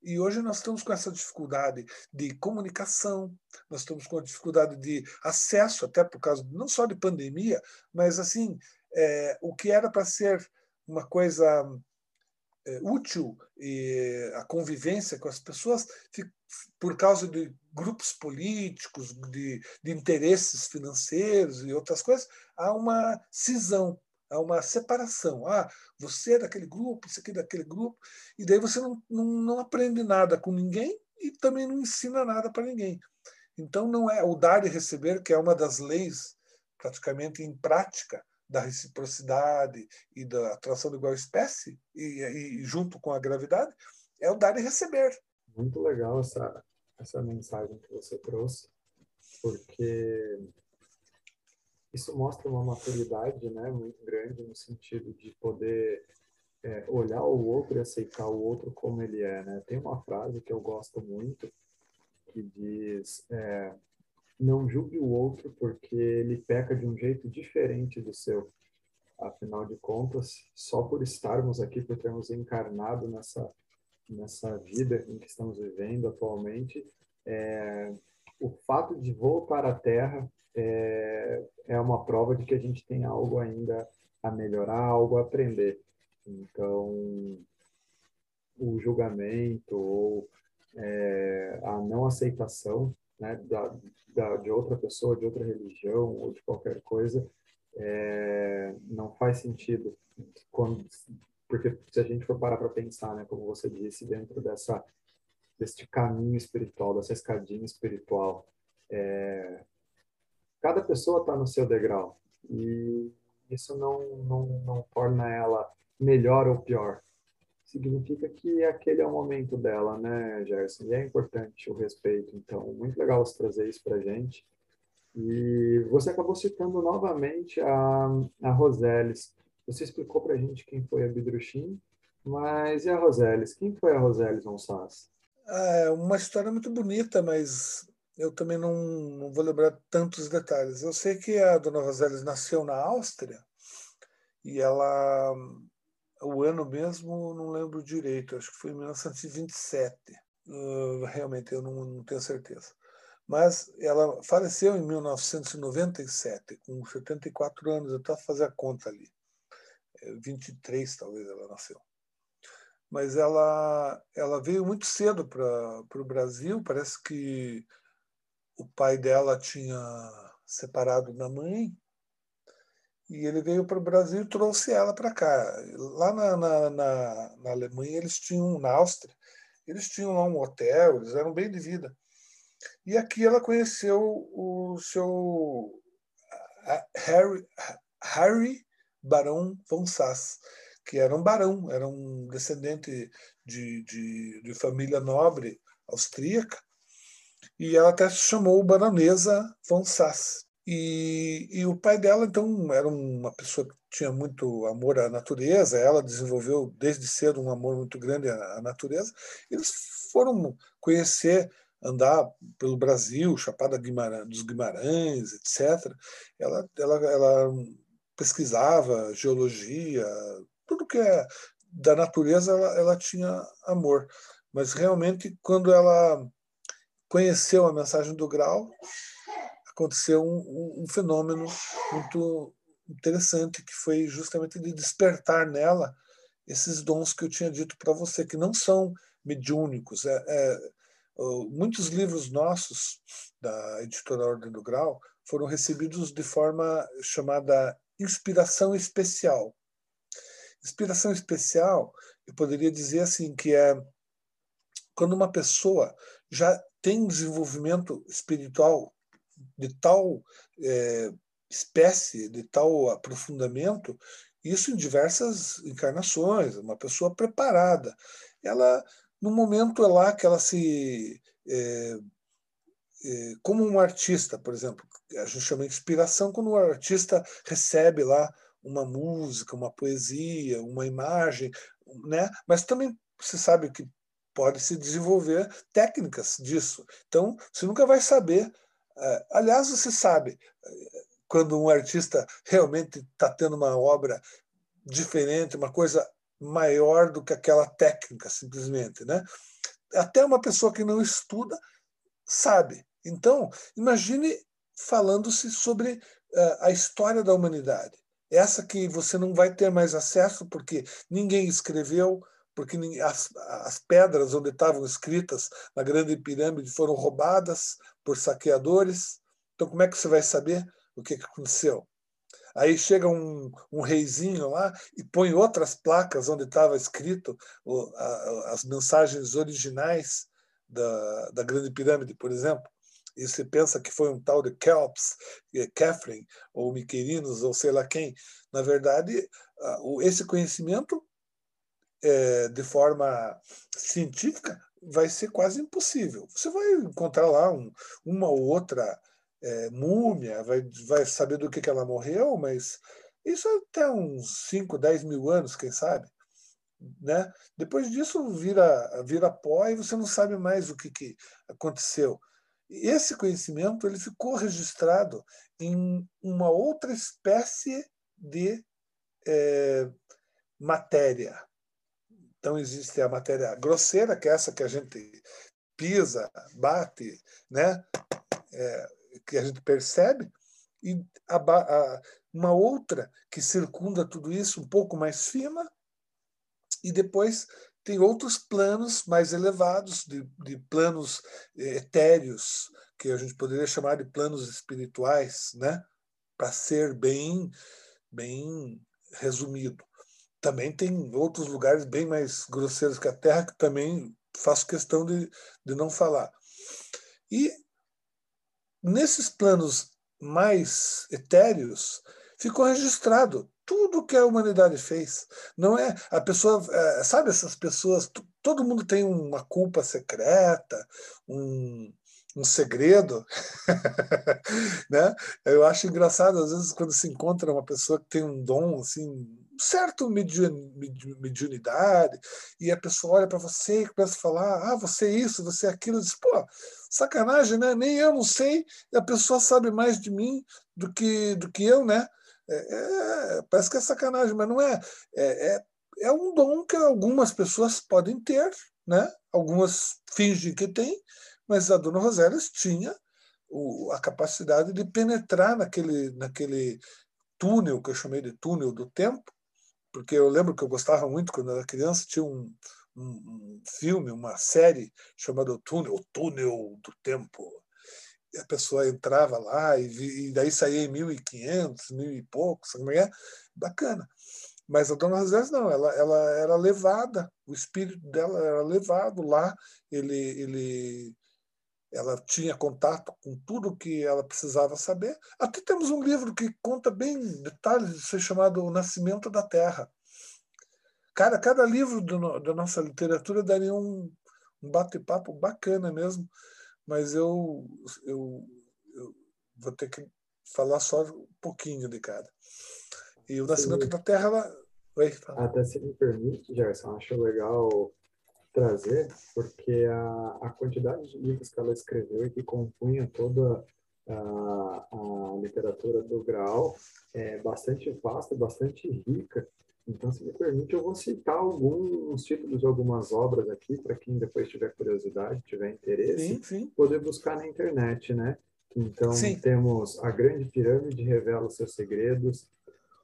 S3: E hoje nós estamos com essa dificuldade de comunicação, nós estamos com a dificuldade de acesso, até por causa não só de pandemia, mas assim é, o que era para ser uma coisa é, útil e a convivência com as pessoas por causa de grupos políticos, de, de interesses financeiros e outras coisas, há uma cisão Há uma separação. Ah, você é daquele grupo, isso aqui é daquele grupo, e daí você não, não, não aprende nada com ninguém e também não ensina nada para ninguém. Então, não é o dar e receber, que é uma das leis praticamente em prática da reciprocidade e da atração de igual espécie, e, e junto com a gravidade, é o dar e receber.
S2: Muito legal essa, essa mensagem que você trouxe, porque isso mostra uma maturidade né, muito grande no sentido de poder é, olhar o outro e aceitar o outro como ele é. Né? Tem uma frase que eu gosto muito que diz: é, Não julgue o outro porque ele peca de um jeito diferente do seu. Afinal de contas, só por estarmos aqui, por termos encarnado nessa, nessa vida em que estamos vivendo atualmente, é, o fato de voltar à Terra é, é uma prova de que a gente tem algo ainda a melhorar, algo a aprender. Então, o julgamento ou é, a não aceitação né, da, da, de outra pessoa, de outra religião ou de qualquer coisa, é, não faz sentido. Quando, porque se a gente for parar para pensar, né, como você disse, dentro dessa deste caminho espiritual, dessa escadinha espiritual, é, cada pessoa está no seu degrau e isso não, não, não torna ela melhor ou pior. Significa que aquele é o momento dela, né, Gerson? E é importante o respeito. Então, muito legal você trazer isso para gente. E você acabou citando novamente a, a Roseles. Você explicou para a gente quem foi a Bidruchin, mas e a Roseles? Quem foi a Roseles Gonçalves?
S3: É uma história muito bonita, mas eu também não, não vou lembrar tantos detalhes. Eu sei que a dona Rosélia nasceu na Áustria e ela, o ano mesmo, não lembro direito, acho que foi em 1927. Uh, realmente, eu não, não tenho certeza. Mas ela faleceu em 1997, com 74 anos, eu estava fazendo a conta ali. 23 é, talvez ela nasceu. Mas ela, ela veio muito cedo para o Brasil, parece que o pai dela tinha separado da mãe e ele veio para o Brasil e trouxe ela para cá. Lá na, na, na, na, Alemanha, eles tinham, na Áustria, eles tinham lá um hotel, eles eram bem de vida. E aqui ela conheceu o seu Harry, Harry Barão von Sass, que era um barão, era um descendente de, de, de família nobre austríaca, e ela até se chamou baronesa von Sass. E, e, o pai dela, então, era uma pessoa que tinha muito amor à natureza, ela desenvolveu desde cedo um amor muito grande à, natureza. Eles foram conhecer, andar pelo Brasil, Chapada dos Guimarães, etc. Ela, ela, ela pesquisava geologia, tudo que é da natureza, ela, ela tinha amor. Mas realmente, quando ela conheceu a mensagem do grau, aconteceu um, um, um fenômeno muito interessante, que foi justamente de despertar nela esses dons que eu tinha dito para você, que não são mediúnicos. É, é, muitos livros nossos, da editora Ordem do Grau, foram recebidos de forma chamada inspiração especial. Inspiração especial, eu poderia dizer assim, que é quando uma pessoa já tem um desenvolvimento espiritual de tal é, espécie, de tal aprofundamento, isso em diversas encarnações, uma pessoa preparada. Ela, no momento é lá que ela se. É, é, como um artista, por exemplo, a gente chama de inspiração quando o artista recebe lá uma música, uma poesia, uma imagem, né? mas também você sabe que pode se desenvolver técnicas disso. Então, você nunca vai saber. É, aliás, você sabe é, quando um artista realmente está tendo uma obra diferente, uma coisa maior do que aquela técnica, simplesmente. Né? Até uma pessoa que não estuda sabe. Então, imagine falando-se sobre é, a história da humanidade. Essa que você não vai ter mais acesso porque ninguém escreveu, porque as, as pedras onde estavam escritas na Grande Pirâmide foram roubadas por saqueadores. Então, como é que você vai saber o que, que aconteceu? Aí chega um, um, reizinho lá e põe outras placas onde estava escrito o, a, as mensagens originais da, da Grande Pirâmide, por exemplo. E você pensa que foi um tal de Kelps, é Catherine, ou Miquelinos, ou sei lá quem. Na verdade, esse conhecimento é, de forma científica, vai ser quase impossível. Você vai encontrar lá um, uma ou outra é, múmia, vai, vai saber do que, que ela morreu, mas isso até uns 5, 10 mil anos, quem sabe. Né? Depois disso vira, vira pó e você não sabe mais o que, que aconteceu. Esse conhecimento ele ficou registrado em uma outra espécie de é, matéria, então existe a matéria grosseira, que é essa que a gente pisa, bate, né? É, que a gente percebe, e a, a, uma outra que circunda tudo isso, um pouco mais fina, e depois tem outros planos mais elevados, de, de planos é, etéreos, que a gente poderia chamar de planos espirituais, né? para ser bem, bem resumido também tem outros lugares bem mais grosseiros que a Terra que também faço questão de, de não falar. E nesses planos mais etéreos ficou registrado tudo que a humanidade fez. Não é a pessoa, é, sabe essas pessoas, todo mundo tem uma culpa secreta, um, um segredo, né? Eu acho engraçado às vezes quando se encontra uma pessoa que tem um dom assim certo mediunidade, e a pessoa olha para você e começa a falar, ah, você é isso, você é aquilo, diz, pô, sacanagem, né? Nem eu não sei, a pessoa sabe mais de mim do que, do que eu, né? É, é, parece que é sacanagem, mas não é. É, é. é um dom que algumas pessoas podem ter, né? Algumas fingem que têm, mas a dona Rosélia tinha o, a capacidade de penetrar naquele, naquele túnel que eu chamei de túnel do tempo, porque eu lembro que eu gostava muito quando era criança, tinha um, um, um filme, uma série chamada o Túnel, o Túnel do Tempo. E a pessoa entrava lá e, e daí saía em 1500, mil e poucos, sabe como é? Bacana. Mas a dona Rosés não, ela, ela era levada, o espírito dela era levado lá, ele, ele ela tinha contato com tudo que ela precisava saber. Até temos um livro que conta bem detalhes chamado O Nascimento da Terra. Cara, cada livro do, da nossa literatura daria um, um bate-papo bacana mesmo, mas eu, eu, eu, vou ter que falar só um pouquinho de cada. E O Nascimento da Terra... Ela...
S2: Oi, Até se me permite, Gerson, acho legal trazer, porque a, a quantidade de livros que ela escreveu e que compunha toda a, a literatura do Graal é bastante vasta, bastante rica. Então, se me permite, eu vou citar alguns títulos de algumas obras aqui, para quem depois tiver curiosidade, tiver interesse, sim, sim. poder buscar na internet, né? Então, sim. temos A Grande Pirâmide revela os seus segredos,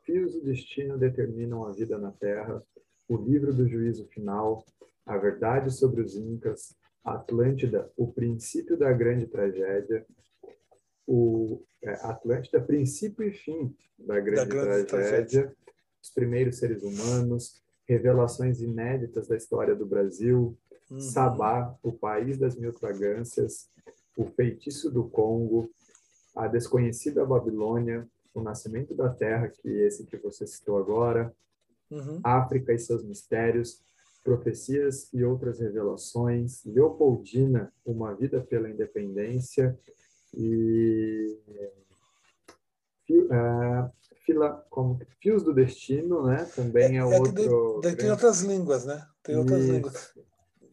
S2: Fios do Destino determinam a vida na Terra, O Livro do Juízo Final, a Verdade sobre os Incas, Atlântida, O Princípio da Grande Tragédia, o é, Atlântida, Princípio e Fim da Grande, da grande tragédia, tragédia, Os Primeiros Seres Humanos, Revelações Inéditas da História do Brasil, uhum. Sabá, O País das Mil Fragrâncias, O Feitiço do Congo, A Desconhecida Babilônia, O Nascimento da Terra, que é esse que você citou agora, uhum. África e seus Mistérios, Profecias e Outras Revelações, Leopoldina, Uma Vida pela Independência e uh, fila, como, Fios do Destino, né? Também é, é outro.
S3: Daí tem outras línguas, né? Tem outras Isso. línguas.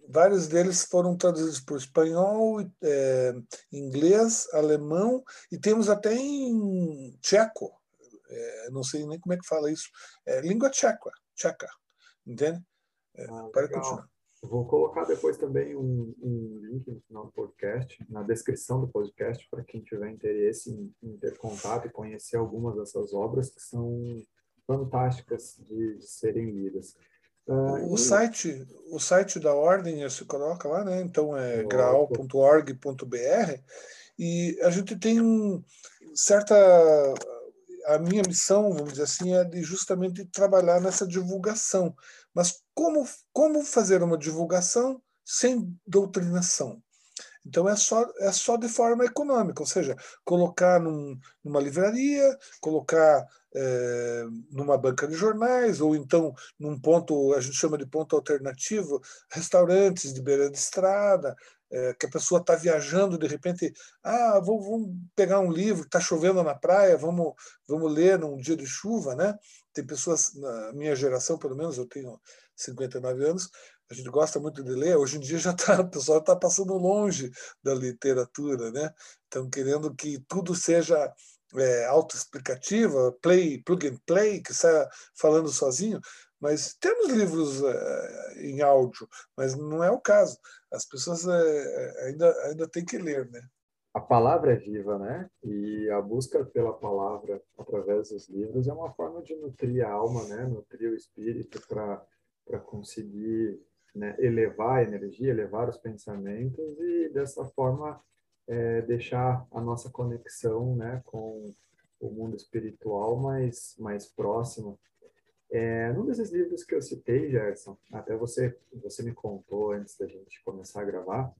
S3: Vários deles foram traduzidos para o espanhol, é, inglês, alemão e temos até em tcheco. É, não sei nem como é que fala isso. É, língua tcheca, tcheca, entende?
S2: É, ah, pode continuar. Vou colocar depois também um, um, link no final do podcast, na descrição do podcast, para quem tiver interesse em, em, ter contato e conhecer algumas dessas obras que são fantásticas de, de serem lidas.
S3: Uh, o, e... site, o site da ordem se coloca lá, né? Então é graal.org.br e a gente tem um certa a minha missão, vamos dizer assim, é de justamente trabalhar nessa divulgação. Mas como, como fazer uma divulgação sem doutrinação? Então é só, é só de forma econômica, ou seja, colocar num, numa livraria, colocar é, numa banca de jornais, ou então num ponto, a gente chama de ponto alternativo, restaurantes de beira de estrada, é, que a pessoa está viajando, de repente, ah, vou, pegar um livro, está chovendo na praia, vamos, vamos ler num dia de chuva, né? Tem pessoas, na minha geração, pelo menos, eu tenho 59 anos, a gente gosta muito de ler, hoje em dia já tá, o pessoal está passando longe da literatura, né? Estão querendo que tudo seja é, autoexplicativa, play, plug and play, que saia falando sozinho, mas temos livros é, em áudio, mas não é o caso. As pessoas é, ainda, ainda têm que ler, né?
S2: A palavra é viva, né? E a busca pela palavra através dos livros é uma forma de nutrir a alma, né? Nutrir o espírito para conseguir né, elevar a energia, elevar os pensamentos e dessa forma é, deixar a nossa conexão, né, com o mundo espiritual mais mais próximo é, num desses livros que eu citei, Gerson, até você, você me contou antes da gente começar a gravar,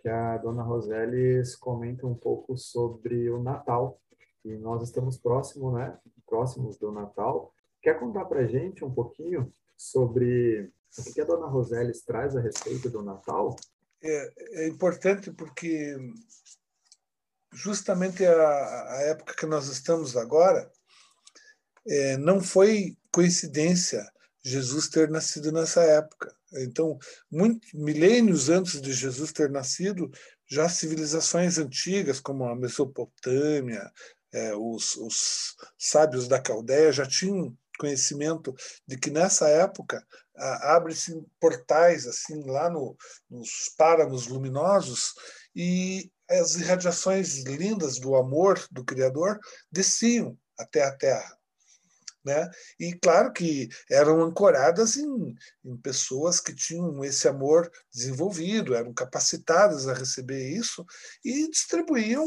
S2: que a dona Roseles comenta um pouco sobre o Natal. E nós estamos próximo, né? próximos do Natal. Quer contar para gente um pouquinho sobre o que a dona Roseles traz a respeito do Natal?
S3: É, é importante porque justamente a, a época que nós estamos agora é, não foi coincidência Jesus ter nascido nessa época. Então, milênios antes de Jesus ter nascido, já civilizações antigas, como a Mesopotâmia, é, os, os, sábios da Caldeia já tinham conhecimento de que nessa época abre-se portais assim lá no, nos páramos luminosos e as irradiações lindas do amor do Criador desciam até a Terra. Né? E claro que eram ancoradas em, em, pessoas que tinham esse amor desenvolvido, eram capacitadas a receber isso e distribuíam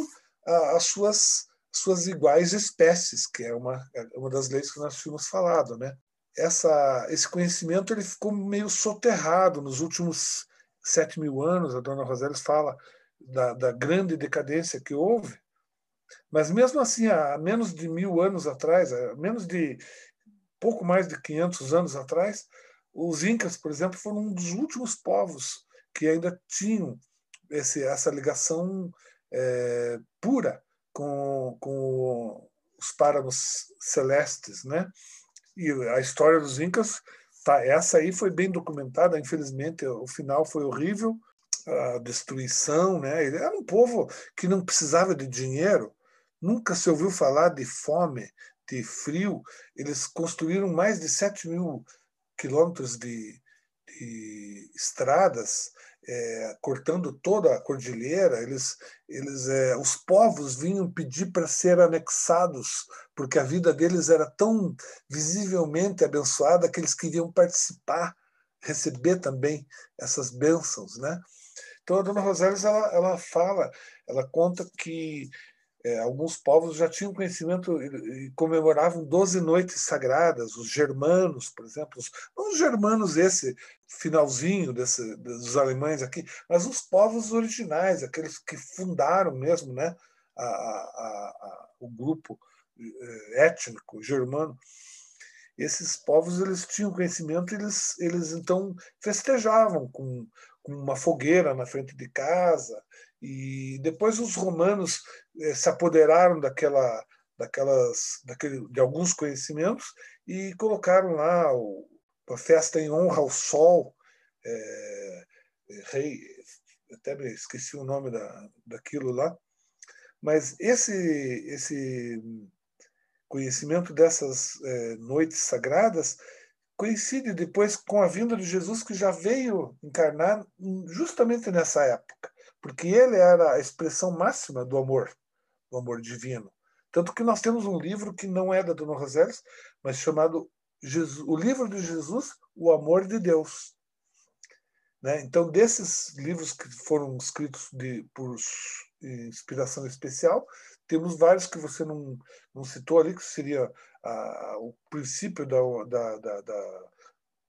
S3: as suas, suas iguais espécies, que é uma, é uma das leis que nós tínhamos falado. Né? Essa, esse conhecimento ele ficou meio soterrado nos últimos sete mil anos, a dona Rosélia fala da, da grande decadência que houve, mas mesmo assim, há menos de mil anos atrás, há menos de pouco mais de 500 anos atrás, os incas, por exemplo, foram um dos últimos povos que ainda tinham esse, essa ligação é, pura com, com os páramos celestes, né? E a história dos incas, tá, essa aí foi bem documentada. Infelizmente, o final foi horrível, a destruição, né? Era um povo que não precisava de dinheiro, Nunca se ouviu falar de fome, de frio. Eles construíram mais de 7 mil quilômetros de, de estradas, é, cortando toda a cordilheira. Eles, eles, é, os povos vinham pedir para ser anexados, porque a vida deles era tão visivelmente abençoada que eles queriam participar, receber também essas bênçãos, né? Então a Dona Rosário ela, ela fala, ela conta que é, alguns povos já tinham conhecimento e comemoravam 12 noites sagradas, os germanos, por exemplo, os, não os germanos esse finalzinho desse, dos alemães aqui, mas os povos originais, aqueles que fundaram mesmo né, a, a, a, o grupo é, étnico germano. Esses povos eles tinham conhecimento, eles, eles então festejavam com, com uma fogueira na frente de casa, e depois os romanos eh, se apoderaram daquela, daquelas, daquele, de alguns conhecimentos e colocaram lá o, a festa em honra ao sol, é, rei, até me esqueci o nome da, daquilo lá, mas esse, esse conhecimento dessas é, noites sagradas coincide depois com a vinda de Jesus, que já veio encarnar justamente nessa época porque ele era a expressão máxima do amor, do amor divino. Tanto que nós temos um livro que não é da Dona Rosélia, mas chamado Jesus, O Livro de Jesus, O Amor de Deus. Né? Então, desses livros que foram escritos de, por inspiração especial, temos vários que você não, não citou ali, que seria o princípio da, da, da, da,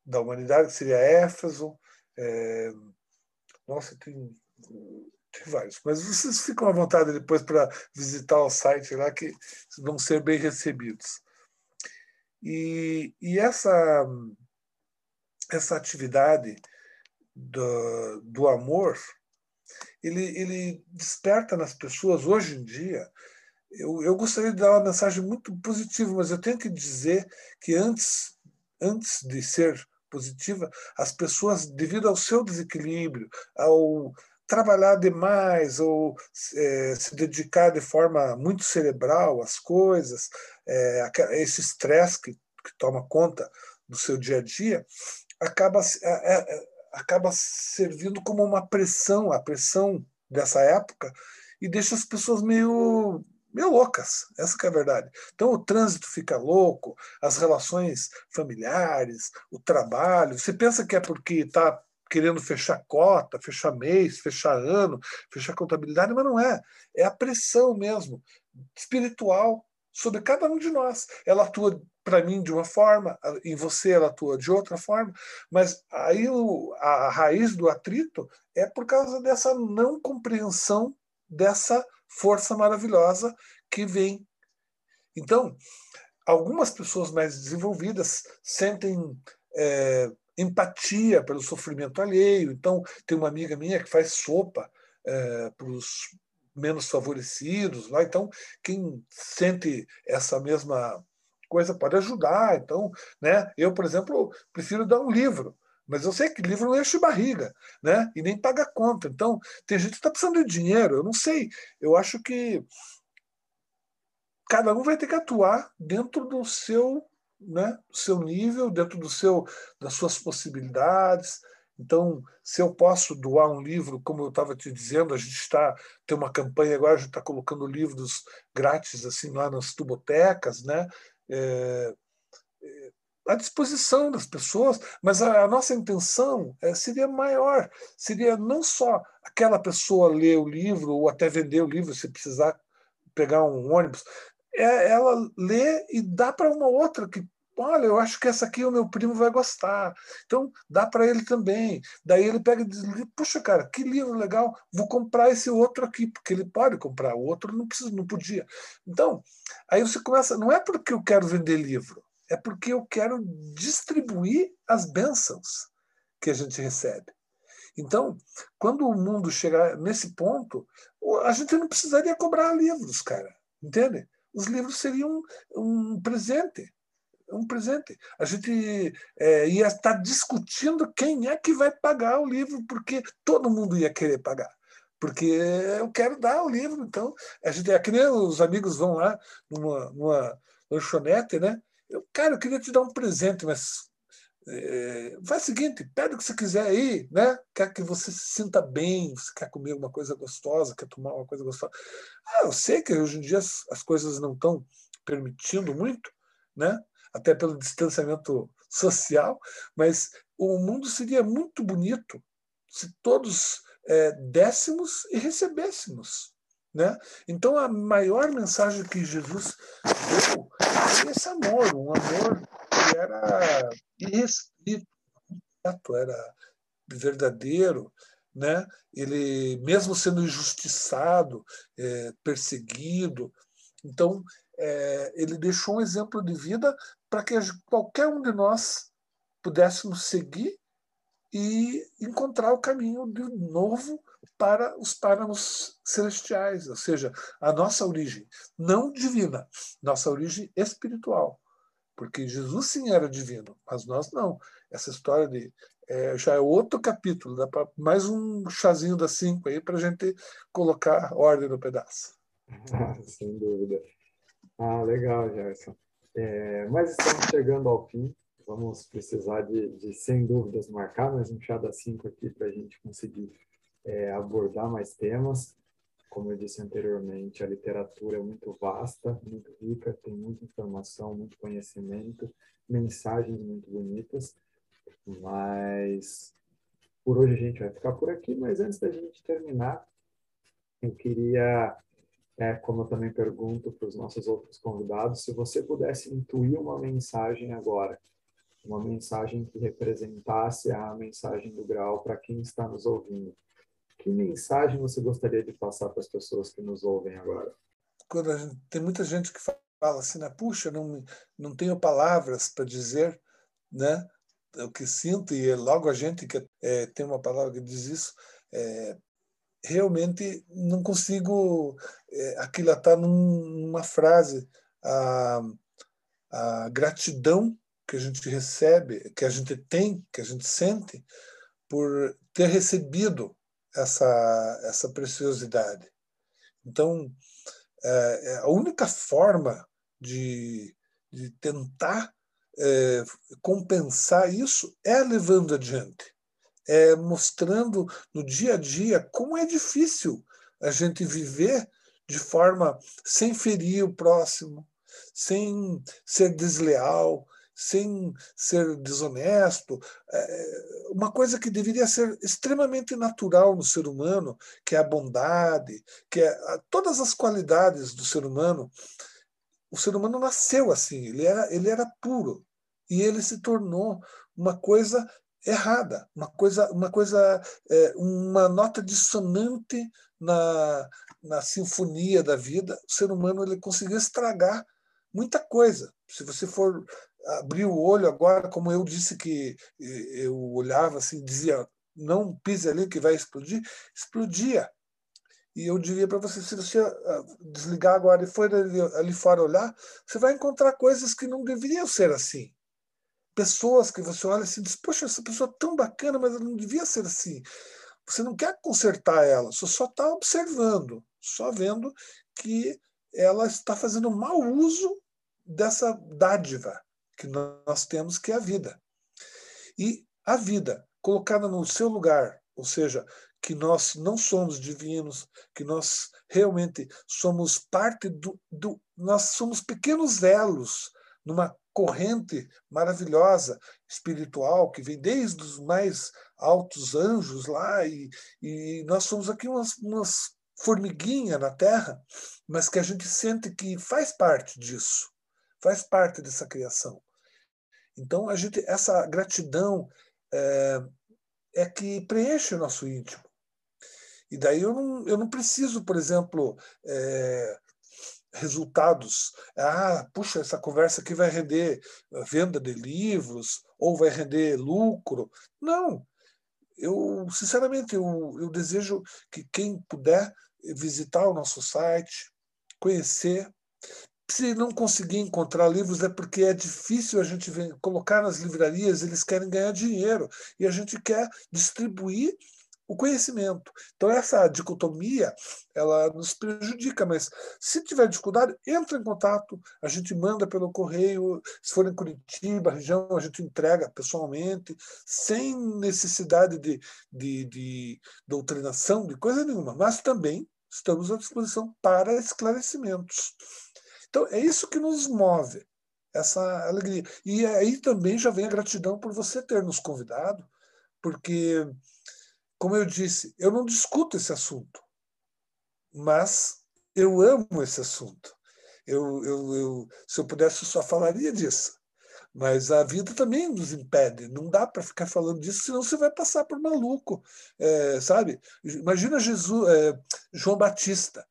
S3: da humanidade, que seria Éfeso. É, nossa, tem tem vários, mas vocês ficam à vontade depois para visitar o site lá que vão ser bem recebidos. E, e essa, essa atividade do, do amor, ele, ele desperta nas pessoas hoje em dia. Eu, eu gostaria de dar uma mensagem muito positiva, mas eu tenho que dizer que antes, antes de ser positiva, as pessoas, devido ao seu desequilíbrio, ao, trabalhar demais ou é, se dedicar de forma muito cerebral às coisas, é, esse estresse que, que, toma conta do seu dia a dia, acaba, é, é, acaba servindo como uma pressão, a pressão dessa época, e deixa as pessoas meio meio loucas, essa é a verdade. Então o trânsito fica louco, as relações familiares, o trabalho. Você pensa que é porque está querendo fechar cota, fechar mês, fechar ano, fechar contabilidade, mas não é. É a pressão mesmo, espiritual, sobre cada um de nós. Ela atua para mim de uma forma, em você ela atua de outra forma, mas aí o, a, a raiz do atrito é por causa dessa não compreensão dessa força maravilhosa que vem. Então, algumas pessoas mais desenvolvidas sentem é, empatia pelo sofrimento alheio. Então, tem uma amiga minha que faz sopa é, para os menos favorecidos. Lá. Então, quem sente essa mesma coisa pode ajudar. Então, né? Eu, por exemplo, prefiro dar um livro. Mas eu sei que livro não enche barriga, né? E nem paga conta. Então, tem gente que está precisando de dinheiro. Eu não sei. Eu acho que cada um vai ter que atuar dentro do seu, né, seu nível, dentro do seu, das suas possibilidades. Então, se eu posso doar um livro, como eu estava te dizendo, a gente está tem uma campanha agora, a gente está colocando livros grátis assim lá nas tubotecas, né? É, é, à disposição das pessoas, mas a, a nossa intenção é, seria maior, seria não só aquela pessoa ler o livro ou até vender o livro se precisar pegar um ônibus, é ela ler e dá para uma outra que olha, eu acho que essa aqui o meu primo vai gostar. Então, dá para ele também. Daí ele pega e diz, puxa, cara, que livro legal, vou comprar esse outro aqui, porque ele pode comprar, o outro não precisa, não podia. Então, aí você começa, não é porque eu quero vender livro, é porque eu quero distribuir as bênçãos que a gente recebe. Então, quando o mundo chegar nesse ponto, a gente não precisaria cobrar livros, cara. Entende? Os livros seriam um presente um presente. A gente é, ia estar discutindo quem é que vai pagar o livro, porque todo mundo ia querer pagar. Porque eu quero dar o livro, então a gente é que nem os amigos vão lá numa, numa lanchonete, né? Eu, cara, eu queria te dar um presente, mas é, faz o seguinte, pede o que você quiser aí, né? Quer que você se sinta bem, você quer comer uma coisa gostosa, quer tomar uma coisa gostosa. Ah, eu sei que hoje em dia as, as coisas não estão permitindo muito, né? até pelo distanciamento social, mas o mundo seria muito bonito se todos é, dessemos e recebêssemos. Né? Então, a maior mensagem que Jesus deu era esse amor, um amor que era irrestrito, era verdadeiro, né? Ele mesmo sendo injustiçado, é, perseguido, então é, ele deixou um exemplo de vida para que qualquer um de nós pudéssemos seguir e encontrar o caminho de novo para os páramos celestiais, ou seja, a nossa origem, não divina, nossa origem espiritual. Porque Jesus sim era divino, mas nós não. Essa história de. É, já é outro capítulo, dá para mais um chazinho das cinco aí para a gente colocar ordem no pedaço.
S2: Sem dúvida. Ah, legal, Gerson. É, mas estamos chegando ao fim. Vamos precisar de, de sem dúvidas, marcar mais um chá das cinco aqui para a gente conseguir é, abordar mais temas. Como eu disse anteriormente, a literatura é muito vasta, muito rica, tem muita informação, muito conhecimento, mensagens muito bonitas. Mas por hoje a gente vai ficar por aqui. Mas antes da gente terminar, eu queria é, como eu também pergunto para os nossos outros convidados, se você pudesse intuir uma mensagem agora, uma mensagem que representasse a mensagem do grau para quem está nos ouvindo, que mensagem você gostaria de passar para as pessoas que nos ouvem agora?
S3: Quando gente, tem muita gente que fala assim, né? puxa, não, não tenho palavras para dizer né, o que sinto, e é logo a gente que é, tem uma palavra que diz isso, é, realmente não consigo é, aquilatar numa frase a, a gratidão que a gente recebe, que a gente tem, que a gente sente por ter recebido essa, essa preciosidade. Então, é, é a única forma de, de tentar é, compensar isso é levando adiante é, mostrando no dia a dia como é difícil a gente viver de forma sem ferir o próximo, sem ser desleal, sem ser desonesto, é uma coisa que deveria ser extremamente natural no ser humano, que é a bondade, que é todas as qualidades do ser humano. O ser humano nasceu assim, ele era, ele era puro e ele se tornou uma coisa errada, uma coisa, uma coisa, é, uma nota dissonante na, na sinfonia da vida. O ser humano ele conseguiu estragar muita coisa. Se você for abrir o olho agora, como eu disse que eu olhava assim, dizia não pise ali que vai explodir, explodia. E eu diria para você, se você ah, desligar agora e for ali, ali fora olhar, você vai encontrar coisas que não deveriam ser assim. Pessoas que você olha assim diz, poxa, essa pessoa é tão bacana, mas ela não devia ser assim. Você não quer consertar ela, você só está observando, só vendo que ela está fazendo mau uso dessa dádiva que nós temos, que é a vida. E a vida, colocada no seu lugar, ou seja, que nós não somos divinos, que nós realmente somos parte do, do nós somos pequenos elos numa corrente maravilhosa espiritual que vem desde os mais altos anjos lá e, e nós somos aqui umas, umas formiguinha na Terra, mas que a gente sente que faz parte disso, faz parte dessa criação. Então a gente essa gratidão é, é que preenche o nosso íntimo. E daí eu não, eu não preciso, por exemplo, é, resultados. Ah, puxa, essa conversa aqui vai render venda de livros ou vai render lucro. Não. Eu, sinceramente, eu, eu desejo que quem puder visitar o nosso site, conhecer. Se não conseguir encontrar livros, é porque é difícil a gente colocar nas livrarias, eles querem ganhar dinheiro e a gente quer distribuir o conhecimento. Então essa dicotomia, ela nos prejudica, mas se tiver dificuldade, entra em contato, a gente manda pelo correio, se for em Curitiba, região, a gente entrega pessoalmente, sem necessidade de, de, de doutrinação, de coisa nenhuma, mas também estamos à disposição para esclarecimentos. Então é isso que nos move, essa alegria. E aí também já vem a gratidão por você ter nos convidado, porque como eu disse, eu não discuto esse assunto, mas eu amo esse assunto. Eu, eu, eu, se eu pudesse, eu só falaria disso. Mas a vida também nos impede. Não dá para ficar falando disso, senão você vai passar por maluco, é, sabe? Imagina Jesus, é, João Batista.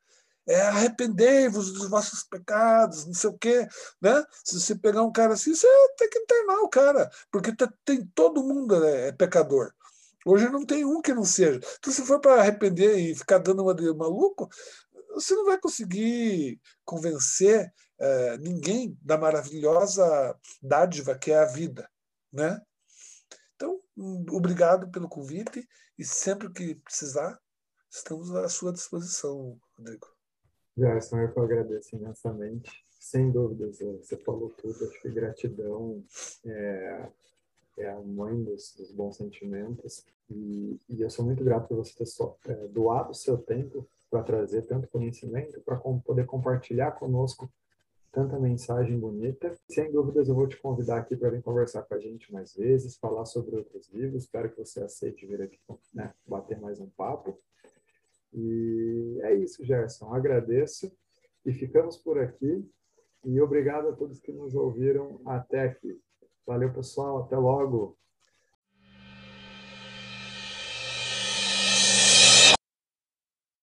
S3: É, arrependei-vos dos vossos pecados, não sei o quê, né? Se você pegar um cara assim, você tem que internar o cara, porque tem todo mundo é, é pecador. Hoje não tem um que não seja. Então, se for para arrepender e ficar dando uma de maluco, você não vai conseguir convencer é, ninguém da maravilhosa dádiva que é a vida, né? Então, obrigado pelo convite e sempre que precisar, estamos à sua disposição, Rodrigo.
S2: Gerson, eu que agradeço imensamente. Sem dúvidas, você falou tudo. Acho que gratidão é, é a mãe dos, dos bons sentimentos. E, e, eu sou muito grato por você ter só, é, doado o seu tempo para trazer tanto conhecimento, para com, poder compartilhar conosco tanta mensagem bonita. Sem dúvidas, eu vou te convidar aqui para vir conversar com a gente mais vezes, falar sobre outros livros. Espero que você aceite vir aqui né, bater mais um papo. E é isso, Gerson. Agradeço e ficamos por aqui. E obrigado a todos que nos ouviram até aqui. Valeu, pessoal. Até logo.